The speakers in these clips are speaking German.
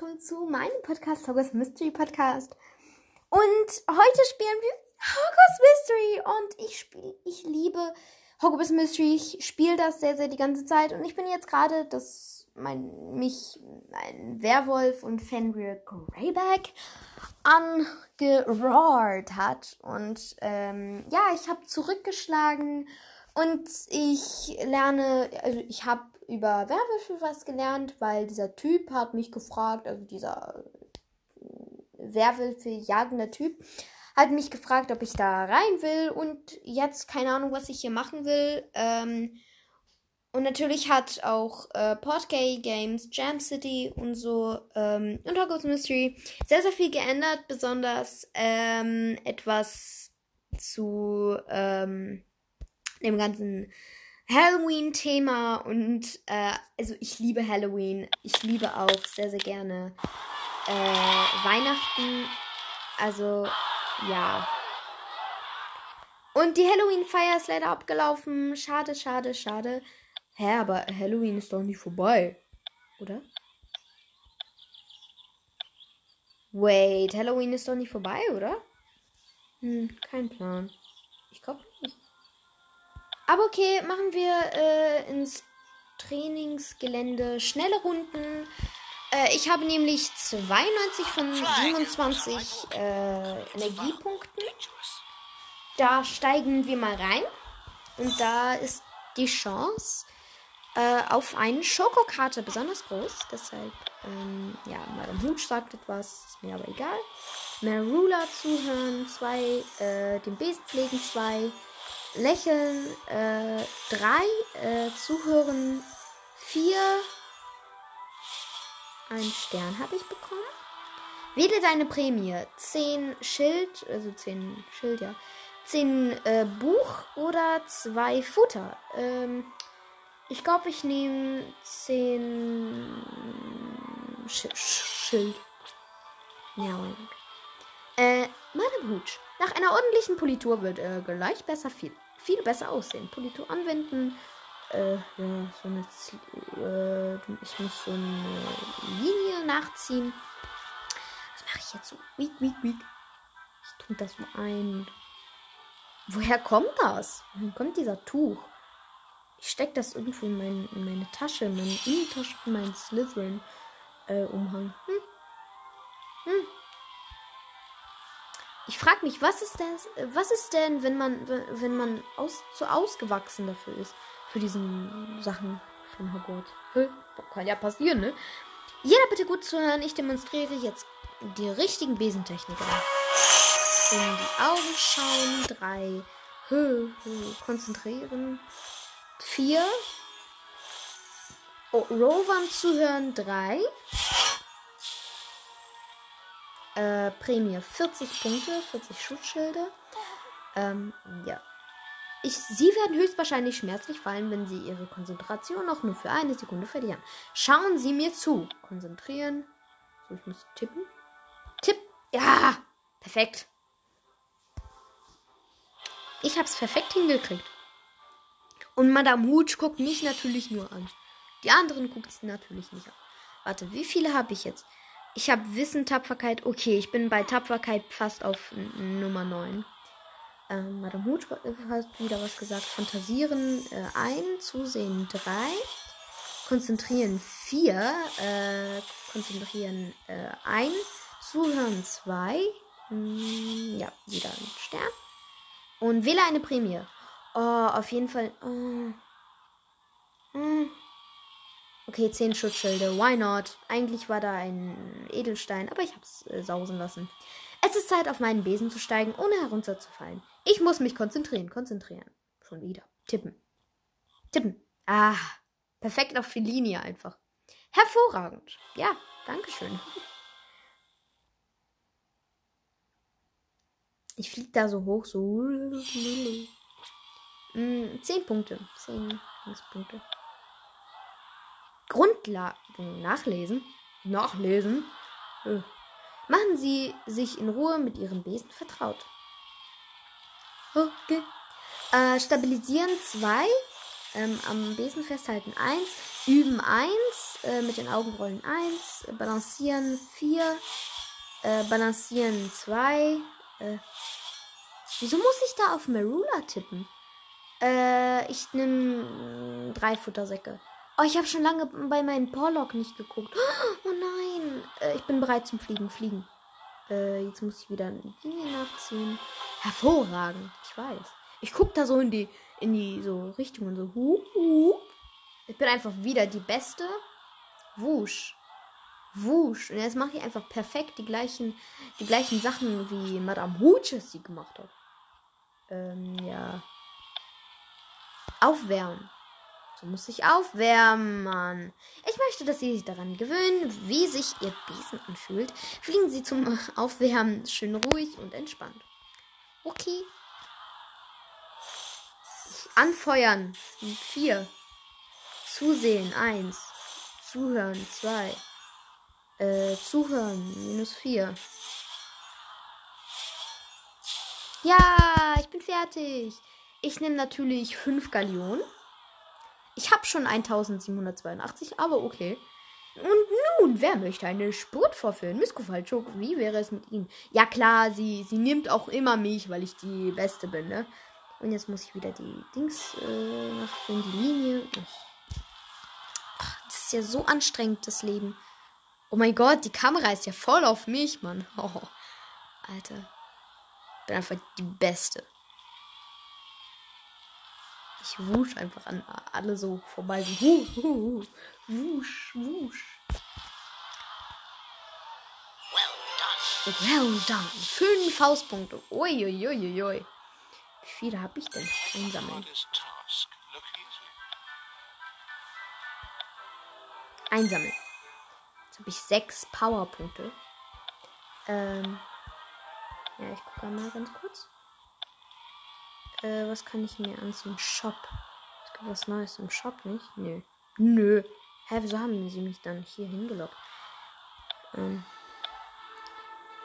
willkommen zu meinem Podcast, Hogwarts Mystery Podcast. Und heute spielen wir Hogwarts Mystery und ich spiele, ich liebe Hogwarts Mystery. Ich spiele das sehr, sehr die ganze Zeit und ich bin jetzt gerade, dass mein, mich ein Werwolf und Fenrir Greyback angeroart hat. Und ähm, ja, ich habe zurückgeschlagen und ich lerne, also ich habe über Werwölfe was gelernt, weil dieser Typ hat mich gefragt, also dieser äh, Werwölfe jagender Typ, hat mich gefragt, ob ich da rein will und jetzt keine Ahnung, was ich hier machen will. Ähm, und natürlich hat auch äh, Portkey Games, Jam City und so ähm, und Hogwarts Mystery sehr, sehr viel geändert, besonders ähm, etwas zu ähm, dem ganzen Halloween-Thema und äh, also ich liebe Halloween. Ich liebe auch sehr, sehr gerne äh, Weihnachten. Also ja. Und die Halloween-Feier ist leider abgelaufen. Schade, schade, schade. Hä, aber Halloween ist doch nicht vorbei. Oder? Wait, Halloween ist doch nicht vorbei, oder? Hm, kein Plan. Ich glaube. Aber okay, machen wir äh, ins Trainingsgelände schnelle Runden. Äh, ich habe nämlich 92 von 27 äh, Energiepunkten. Da steigen wir mal rein. Und da ist die Chance äh, auf eine Schokokarte besonders groß. Deshalb, ähm, ja, Madame Hooch sagt etwas, ist mir aber egal. Marula zuhören, zwei, äh, den Besen pflegen, zwei. Lächeln, äh, drei, äh, Zuhören, vier. Ein Stern habe ich bekommen. Wähle deine Prämie. Zehn Schild, also zehn Schild, ja. Zehn äh, Buch oder zwei Futter. Ähm, ich glaube, ich nehme zehn Sch Schild. Ja, äh, Madame Hooch. Nach einer ordentlichen Politur wird er gleich besser viel, viel besser aussehen. Politur anwenden. Äh, ja, so eine. Äh, ich muss so eine Linie nachziehen. Was mache ich jetzt so? Weak, weak, weak. Ich tue das mal ein. Woher kommt das? Woher kommt dieser Tuch? Ich stecke das irgendwo in, mein, in meine Tasche, in meine Innentasche von meinem Slytherin-Umhang. Äh, hm. Hm. Frage mich, was ist denn, was ist denn, wenn man, wenn man aus, zu ausgewachsen dafür ist, für diesen Sachen von Hogwarts? Kann ja passieren, ne? Jeder bitte gut zuhören. Ich demonstriere jetzt die richtigen Besentechniken. In die Augen schauen. Drei. Hö, hö, konzentrieren. Vier. Oh, Rovern zuhören. Drei. Äh, Prämie 40 Punkte, 40 Schutzschilde. Ähm, ja. Ich, sie werden höchstwahrscheinlich schmerzlich fallen, wenn sie ihre Konzentration noch nur für eine Sekunde verlieren. Schauen Sie mir zu. Konzentrieren. So, ich muss tippen. Tipp. Ja, perfekt. Ich hab's perfekt hingekriegt. Und Madame Hooch guckt mich natürlich nur an. Die anderen guckt es natürlich nicht an. Warte, wie viele habe ich jetzt? Ich habe Wissen, Tapferkeit. Okay, ich bin bei Tapferkeit fast auf Nummer 9. Ähm, Madame Hut hat wieder was gesagt. Fantasieren äh, ein, zusehen 3. Konzentrieren 4. Äh, konzentrieren äh, 1. Zuhören 2. Hm, ja, wieder ein Stern. Und wähle eine Prämie. Oh, auf jeden Fall. Oh. Hm. Okay, 10 Schutzschilde. Why not? Eigentlich war da ein Edelstein, aber ich hab's äh, sausen lassen. Es ist Zeit, auf meinen Besen zu steigen, ohne herunterzufallen. Ich muss mich konzentrieren. Konzentrieren. Schon wieder. Tippen. Tippen. Ah. Perfekt auf die Linie einfach. Hervorragend. Ja, Dankeschön. Ich flieg da so hoch, so. Mm, zehn Punkte. Zehn Punkte. Grundlagen nachlesen. Nachlesen. Äh. Machen Sie sich in Ruhe mit Ihrem Besen vertraut. Okay. Äh, stabilisieren 2. Ähm, am Besen festhalten 1. Üben 1, äh, mit den Augenrollen 1, äh, Balancieren 4, äh, Balancieren 2. Äh, wieso muss ich da auf Merula tippen? Ich nehme drei Futtersäcke. Oh, ich habe schon lange bei meinem Porlock nicht geguckt. Oh nein. Äh, ich bin bereit zum Fliegen. Fliegen. Äh, jetzt muss ich wieder eine nachziehen. Hervorragend. Ich weiß. Ich gucke da so in die, in die so Richtungen. So. Hup, hup. Ich bin einfach wieder die Beste. Wusch. Wusch. Und jetzt mache ich einfach perfekt die gleichen, die gleichen Sachen, wie Madame Hooch sie gemacht hat. Ähm, ja. Aufwärmen. So muss ich aufwärmen, Mann. Ich möchte, dass Sie sich daran gewöhnen, wie sich Ihr Besen anfühlt. Fliegen Sie zum Aufwärmen schön ruhig und entspannt. Okay. Anfeuern. Vier. Zusehen. Eins. Zuhören. Zwei. Äh, zuhören. Minus vier. Ja, ich bin fertig. Ich nehme natürlich fünf Gallionen. Ich habe schon 1782, aber okay. Und nun, wer möchte eine Spurt vorführen? Miss Kowalczuk, wie wäre es mit Ihnen? Ja klar, sie, sie nimmt auch immer mich, weil ich die Beste bin, ne? Und jetzt muss ich wieder die Dings äh, nachführen, die Linie. Oh. Das ist ja so anstrengend, das Leben. Oh mein Gott, die Kamera ist ja voll auf mich, Mann. Oh, Alter. Ich bin einfach die Beste. Ich wusch einfach an alle so vorbei. So, wusch, wusch, wusch. Well done. Fünf Faustpunkte. Uiuiuiui. Wie viele habe ich denn? Einsammeln. Einsammeln. Jetzt habe ich sechs Powerpunkte. Ähm. Ja, ich gucke mal ganz kurz. Äh, was kann ich mir anziehen? Shop. Es gibt was Neues im Shop, nicht? Nö. Nö. Hä, wieso haben sie mich dann hier hingelockt? Ähm.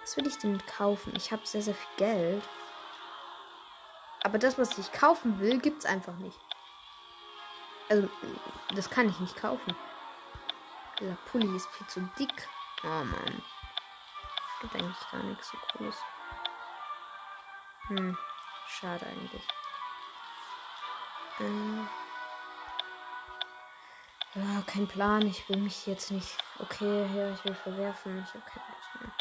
Was will ich denn kaufen? Ich habe sehr, sehr viel Geld. Aber das, was ich kaufen will, gibt's einfach nicht. Also, das kann ich nicht kaufen. Dieser Pulli ist viel zu dick. Oh Mann. Gibt eigentlich gar nichts so cooles. Hm. Schade eigentlich. Ähm. Ja, kein Plan. Ich will mich jetzt nicht. Okay, ja, ich will verwerfen. Ich habe keine Lust mehr.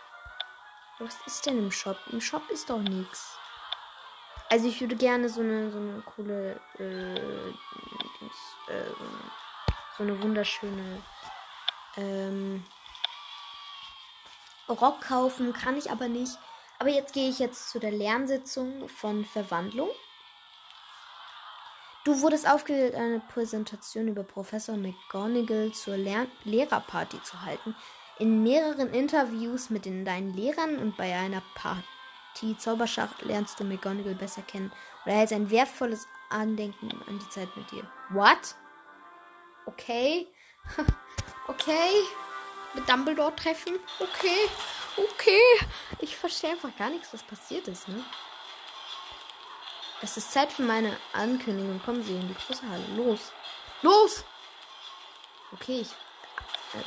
Was ist denn im Shop? Im Shop ist doch nichts. Also ich würde gerne so eine so eine coole äh, äh, so eine wunderschöne ähm, Rock kaufen, kann ich aber nicht. Aber jetzt gehe ich jetzt zu der Lernsitzung von Verwandlung. Du wurdest aufgewählt, eine Präsentation über Professor McGonagall zur Lehr Lehrerparty zu halten. In mehreren Interviews mit den, deinen Lehrern und bei einer Party Zauberschach lernst du McGonagall besser kennen und erhältst ein wertvolles Andenken an die Zeit mit dir. What? Okay. okay. Mit Dumbledore treffen? Okay. Okay. Ich verstehe einfach gar nichts, was passiert ist, ne? Es ist Zeit für meine Ankündigung. Kommen Sie in die große Halle. Los. Los! Okay, ich. Äh,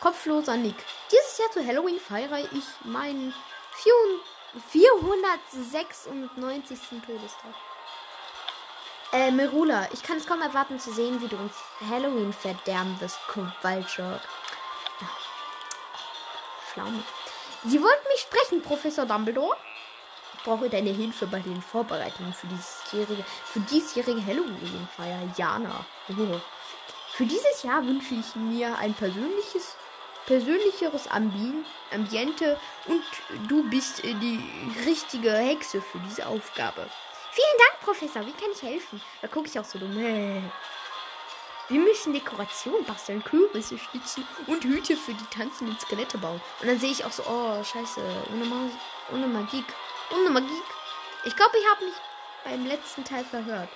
kopfloser Nick. Dieses Jahr zu Halloween feiere ich meinen 496. Todestag. Äh, Merula, ich kann es kaum erwarten zu sehen, wie du uns Halloween verderben wirst, Kowalczuk. Pflaume. Sie wollten mich sprechen, Professor Dumbledore? Ich brauche deine Hilfe bei den Vorbereitungen für diesjährige, für diesjährige Halloween-Feier, Jana. Oh. Für dieses Jahr wünsche ich mir ein persönliches, persönlicheres Ambi Ambiente und du bist die richtige Hexe für diese Aufgabe. Vielen Dank, Professor. Wie kann ich helfen? Da gucke ich auch so dumm. Wir müssen Dekoration basteln, Kürbisse schnitzen und Hüte für die tanzenden Skelette bauen. Und dann sehe ich auch so, oh, scheiße, ohne, Ma ohne Magie. Ohne Magie. Ich glaube, ich habe mich beim letzten Teil verhört.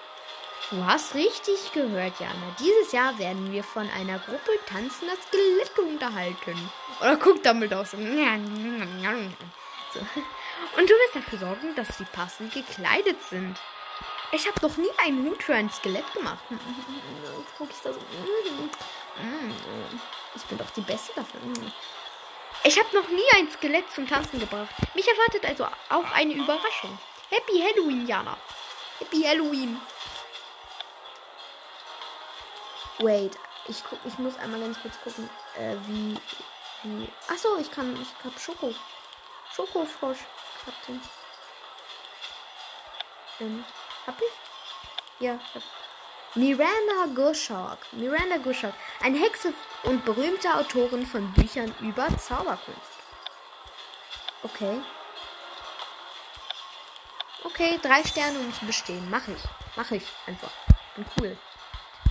Du hast richtig gehört, Jana. Dieses Jahr werden wir von einer Gruppe tanzender Skelette unterhalten. Oder guck damit aus. So. Und du wirst dafür sorgen, dass sie passend gekleidet sind. Ich habe noch nie einen Hut für ein Skelett gemacht. Guck ich da so. Ich bin doch die Beste dafür. Ich habe noch nie ein Skelett zum Tanzen gebracht. Mich erwartet also auch eine Überraschung. Happy Halloween, Jana. Happy Halloween. Wait, ich guck, ich muss einmal ganz kurz gucken, äh, wie, wie. Achso, ich kann, ich hab Schoko. Schokofrosch. Den. Ähm, hab ich? Ja, ich hab. Miranda Goshawk. Miranda Goshawk. Eine Hexe und berühmte Autorin von Büchern über Zauberkunst. Okay. Okay, drei Sterne um zu bestehen. Mach ich. Mach ich einfach. Bin cool.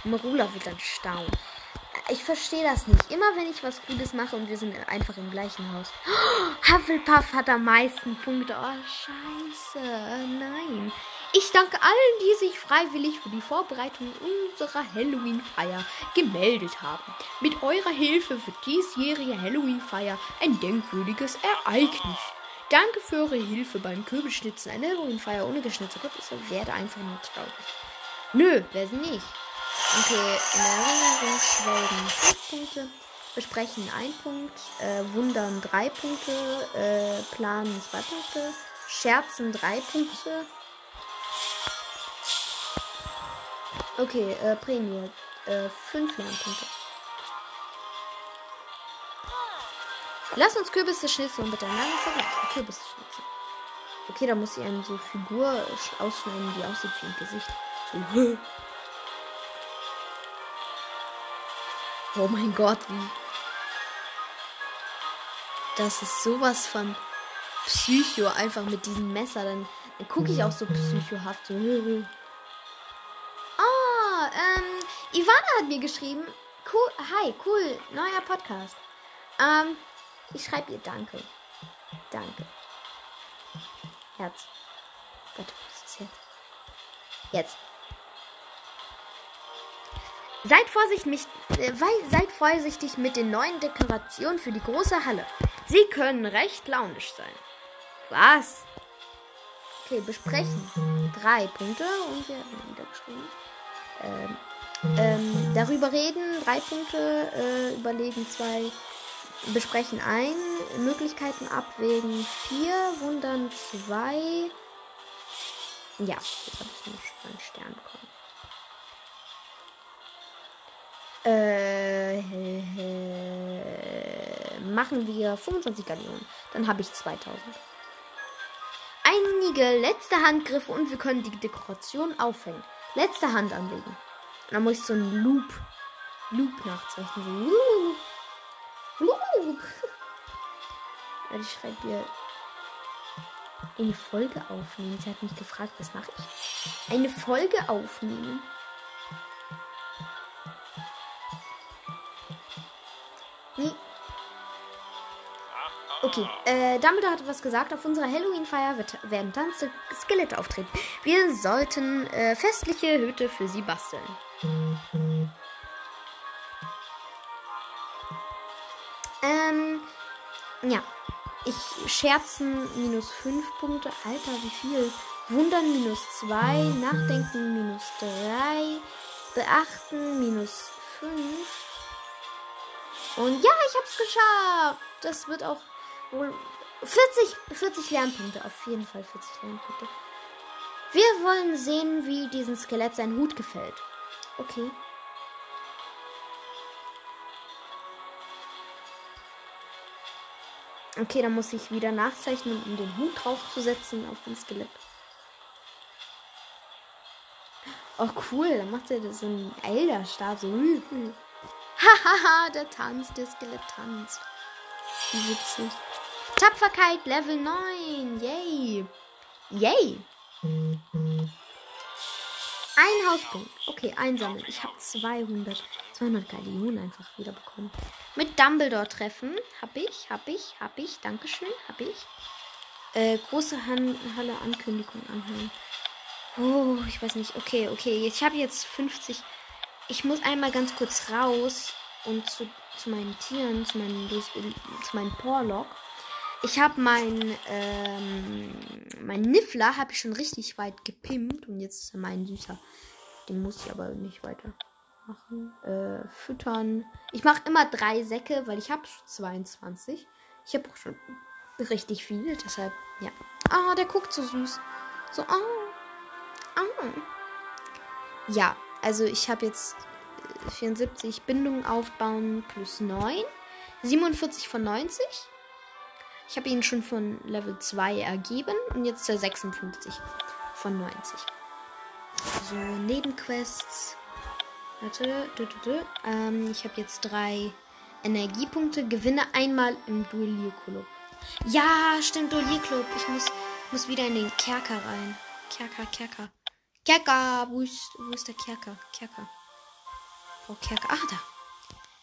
Marula wird dann staunen. Ich verstehe das nicht. Immer wenn ich was Gutes mache und wir sind einfach im gleichen Haus. Oh, Hufflepuff hat am meisten Punkte. Oh, scheiße. Nein. Ich danke allen, die sich freiwillig für die Vorbereitung unserer Halloween-Feier gemeldet haben. Mit eurer Hilfe wird diesjährige Halloween-Feier ein denkwürdiges Ereignis. Danke für eure Hilfe beim Kürbisschnitzen. Eine Halloween-Feier ohne geschnitzte ist werde einfach nur traurig. Nö, wer sie nicht. Okay, in der Erinnerung schwelgen 5 Punkte. Besprechen 1 Punkt. Äh, Wundern 3 Punkte. Äh, planen 2 Punkte. Scherzen 3 Punkte. Okay, äh, Prämie. Äh, 5 Lernpunkte. Lass uns Kürbisse schnitzeln und miteinander vergleichen. Kürbisse schnitzeln. Okay, da muss ich eine so Figur ausschneiden, die aussieht wie ein Gesicht. Oh mein Gott, wie. Das ist sowas von Psycho, einfach mit diesem Messer. Dann, dann gucke ich auch so psychohaft. So. ähm, Ivana hat mir geschrieben. Cool, hi, cool, neuer Podcast. Ähm, ich schreibe ihr Danke. Danke. Herz. Gott, was ist jetzt? Jetzt. Seid vorsichtig, äh, seid vorsichtig mit den neuen Dekorationen für die große Halle. Sie können recht launisch sein. Was? Okay, besprechen. Drei Punkte und wir haben wieder geschrieben. Ähm, ähm, darüber reden, drei Punkte, äh, überlegen zwei, besprechen ein, Möglichkeiten abwägen, vier, wundern zwei. Ja, jetzt habe ich einen Stern bekommen. Äh, machen wir 25 Gallionen. Dann habe ich 2000. Einige letzte Handgriffe und wir können die Dekoration aufhängen. Letzte Hand anlegen. Dann muss ich so einen Loop, Loop nachzeichnen. So, Loop. Ich schreibe hier eine Folge aufnehmen. Sie hat mich gefragt, was mache ich? Eine Folge aufnehmen. Okay, äh, Dumbledore hat was gesagt. Auf unserer Halloween-Feier werden tanzende Skelette auftreten. Wir sollten äh, festliche Hüte für sie basteln. Ähm, ja. Ich scherzen minus 5 Punkte. Alter, wie viel? Wundern minus 2. Nachdenken minus 3. Beachten minus 5. Und ja, ich hab's geschafft. Das wird auch 40, 40 Lernpunkte. Auf jeden Fall 40 Lernpunkte. Wir wollen sehen, wie diesem Skelett sein Hut gefällt. Okay. Okay, dann muss ich wieder nachzeichnen, um den Hut draufzusetzen auf dem Skelett. Oh, cool. Dann macht er so einen Elderstab. So. Hahaha, der tanzt, der Skelett tanzt. Wie witzig. Tapferkeit Level 9. Yay. Yay. Ein Hauspunkt. Okay, einsammeln. Ich habe 200. 200 Gallionen einfach wieder bekommen. Mit Dumbledore treffen. Hab ich, hab ich, hab ich. Dankeschön, hab ich. Äh, große Han Halle Ankündigung anhören. Oh, ich weiß nicht. Okay, okay. Ich habe jetzt 50 ich muss einmal ganz kurz raus und zu, zu meinen Tieren, zu meinen, zu meinen Porlock. Ich habe mein, ähm, mein Niffler habe ich schon richtig weit gepimpt und jetzt mein süßer. Den muss ich aber nicht weiter. machen. Äh, füttern. Ich mache immer drei Säcke, weil ich habe 22. Ich habe auch schon richtig viel, deshalb, ja. Ah, der guckt so süß. So, ah. Ah. Ja, also ich habe jetzt 74 äh, Bindungen aufbauen plus 9. 47 von 90. Ich habe ihn schon von Level 2 ergeben und jetzt der 56 von 90. So, Nebenquests. Warte. Du, du, du. Ähm, ich habe jetzt drei Energiepunkte. Gewinne einmal im Duellierclub. Ja, stimmt, Duellierclub. Ich muss, muss wieder in den Kerker rein. Kerker, Kerker. Kerker, wo ist, wo ist der Kerker? Kerker. Oh, Kerker. Ah, da.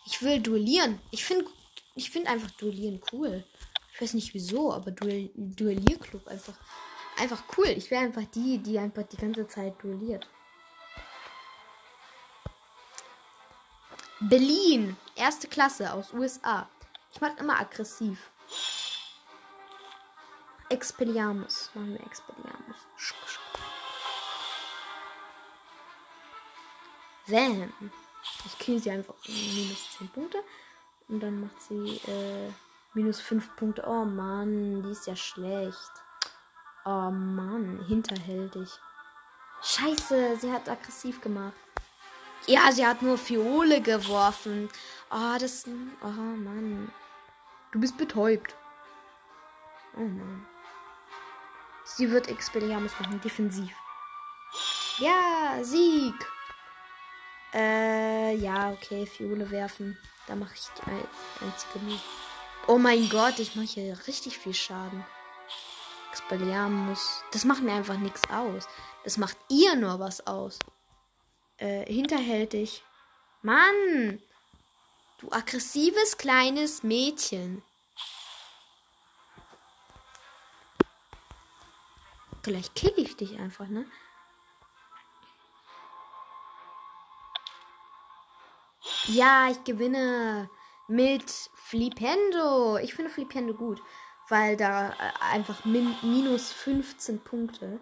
Ich will duellieren. Ich finde ich find einfach duellieren cool. Ich weiß nicht wieso, aber Duell Duellierclub einfach, einfach cool. Ich wäre einfach die, die einfach die ganze Zeit duelliert. Berlin, erste Klasse aus USA. Ich mag immer aggressiv. Expelliarmus. Machen wir Expelliarmus. Wam. Ich kill sie einfach minus 10 Punkte. Und dann macht sie äh, minus 5 Punkte. Oh Mann, die ist ja schlecht. Oh Mann, hinterhältig. Scheiße, sie hat aggressiv gemacht. Ja, sie hat nur Fiole geworfen. Oh, das. Oh Mann. Du bist betäubt. Oh Mann. Sie wird Expelliarmus machen, defensiv. Ja, Sieg. Äh, ja, okay, Fiole werfen. Da mache ich die einzige Move. Oh mein Gott, ich mache hier richtig viel Schaden. Expelliarmus. Das macht mir einfach nichts aus. Das macht ihr nur was aus. Äh, hinterhältig. Mann! Du aggressives kleines Mädchen. Vielleicht kill ich dich einfach, ne? Ja, ich gewinne mit Flipendo. Ich finde Flipendo gut, weil da äh, einfach min minus 15 Punkte.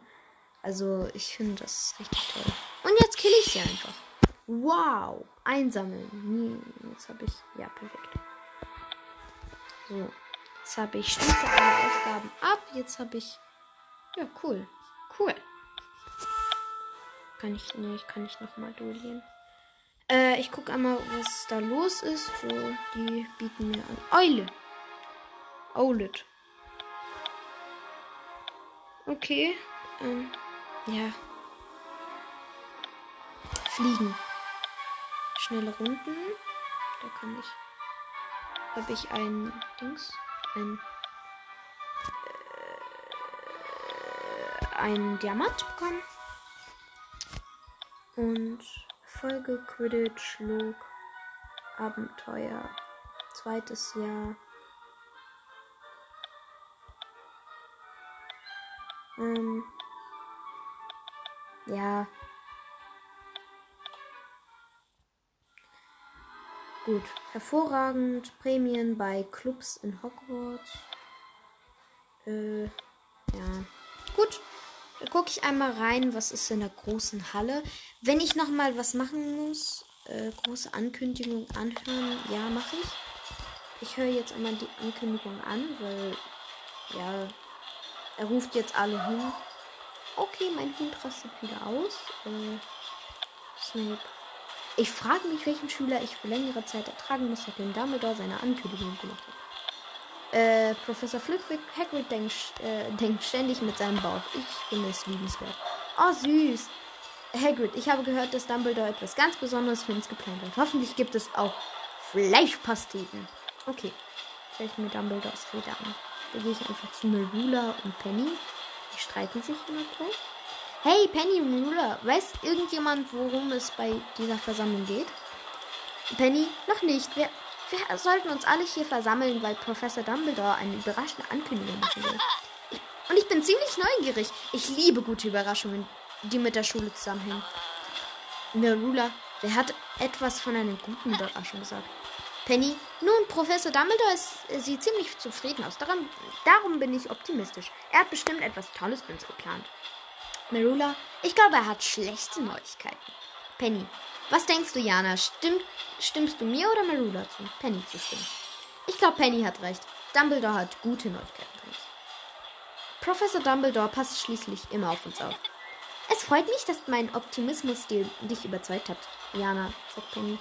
Also ich finde das richtig toll. Und jetzt kill ich sie einfach. Wow. Einsammeln. Jetzt habe ich. Ja, perfekt. So. Jetzt habe ich Stufe alle Aufgaben ab. Jetzt habe ich. Ja, cool. Cool. Kann ich. Nee, ich kann nicht nochmal duellieren. Äh, ich gucke einmal, was da los ist. So, die bieten mir an. Eule. Owlet. Okay. Ähm, ja. Fliegen. Schnelle Runden. Da kann ich. Habe ich ein Dings. Ein. Äh, ein Diamant bekommen. Und Folge Quidditch, Log, Abenteuer, zweites Jahr. Ähm, ja. Gut. Hervorragend. Prämien bei Clubs in Hogwarts. Äh, ja. Gut. Da gucke ich einmal rein, was ist in der großen Halle. Wenn ich noch mal was machen muss, äh, große Ankündigung anhören, ja, mache ich. Ich höre jetzt einmal die Ankündigung an, weil, ja, er ruft jetzt alle hin. Okay, mein Hund rastet wieder aus. Äh, Snape. Ich frage mich, welchen Schüler ich für längere Zeit ertragen muss, nachdem Dumbledore seine Ankündigung gemacht hat. Äh, Professor Flitwick Hagrid denkt, äh, denkt ständig mit seinem Bauch. Ich finde es liebenswert. Oh, süß. Hagrid, ich habe gehört, dass Dumbledore etwas ganz Besonderes für uns geplant hat. Hoffentlich gibt es auch Fleischpasteten. Okay. Ich mir Dumbledores Rede an. Da gehe ich einfach zu Merula und Penny. Die streiten sich immer gleich. Hey, Penny und Merula, weiß irgendjemand, worum es bei dieser Versammlung geht? Penny, noch nicht. Wir, wir sollten uns alle hier versammeln, weil Professor Dumbledore eine überraschende Ankündigung machen will. Und ich bin ziemlich neugierig. Ich liebe gute Überraschungen, die mit der Schule zusammenhängen. Nerula, wer hat etwas von einer guten Überraschung gesagt? Penny, nun, Professor Dumbledore ist, äh, sieht ziemlich zufrieden aus. Darum, darum bin ich optimistisch. Er hat bestimmt etwas Tolles mit uns geplant. Merula, ich glaube, er hat schlechte Neuigkeiten. Penny, Was denkst du, Jana? Stimm, stimmst du mir oder Marula zu? Penny zu stimmen. Ich glaube, Penny hat recht. Dumbledore hat gute Neuigkeiten für uns. Professor Dumbledore passt schließlich immer auf uns auf. Es freut mich, dass mein Optimismus dich überzeugt hat, Jana, sagt Penny.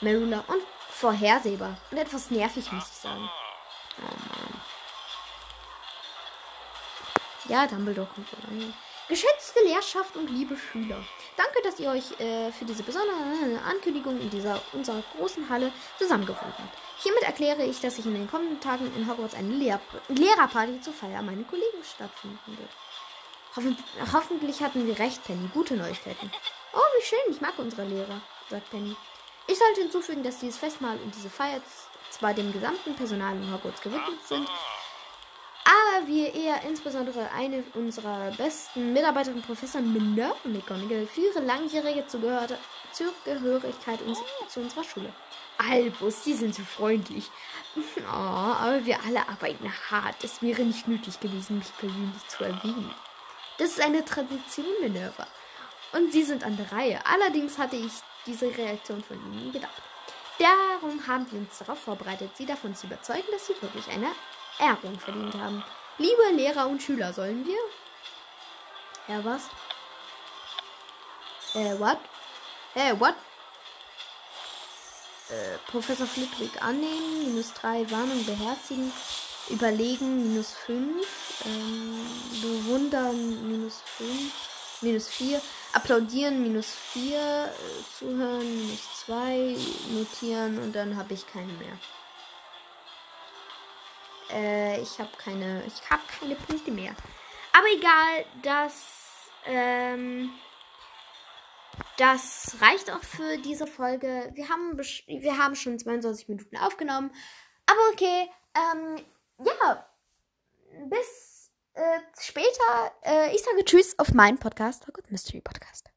Marula und vorhersehbar und etwas nervig, muss ich sagen. Oh Mann. Ja, Dumbledore kommt so rein. Geschätzte Lehrschaft und liebe Schüler, danke, dass ihr euch äh, für diese besondere Ankündigung in dieser unserer großen Halle zusammengefunden habt. Hiermit erkläre ich, dass ich in den kommenden Tagen in Hogwarts eine Lehr Lehrerparty zur Feier meiner Kollegen stattfinden wird. Hoffen hoffentlich hatten wir recht, Penny. Gute Neuigkeiten. Oh, wie schön, ich mag unsere Lehrer, sagt Penny. Ich sollte hinzufügen, dass dieses Festmahl und diese Feier zwar dem gesamten Personal in Hogwarts gewidmet sind, wir eher insbesondere eine unserer besten Mitarbeiterinnen, Professor Minder McGonagall, für ihre langjährige Zugehörigkeit uns, zu unserer Schule. Albus, die sind so freundlich. Oh, aber wir alle arbeiten hart. Es wäre nicht nötig gewesen, mich persönlich zu erwähnen. Das ist eine Tradition, Minerva. Und sie sind an der Reihe. Allerdings hatte ich diese Reaktion von ihnen gedacht. Darum haben wir uns darauf vorbereitet, sie davon zu überzeugen, dass sie wirklich eine Ehrung verdient haben. Liebe Lehrer und Schüler, sollen wir? Ja, was? Äh, what? Äh, what? Äh, Professor Flitwick annehmen, minus 3, Warnung beherzigen, überlegen, minus 5, ähm, bewundern, minus 5, minus 4, applaudieren, minus 4, äh, zuhören, minus 2, notieren und dann habe ich keine mehr. Äh, ich habe keine, ich habe keine Punkte mehr. Aber egal, das, ähm, das reicht auch für diese Folge. Wir haben, wir haben schon 22 Minuten aufgenommen. Aber okay, ähm, ja, bis äh, später. Äh, ich sage Tschüss auf meinen Podcast, Hogwarts Mystery Podcast.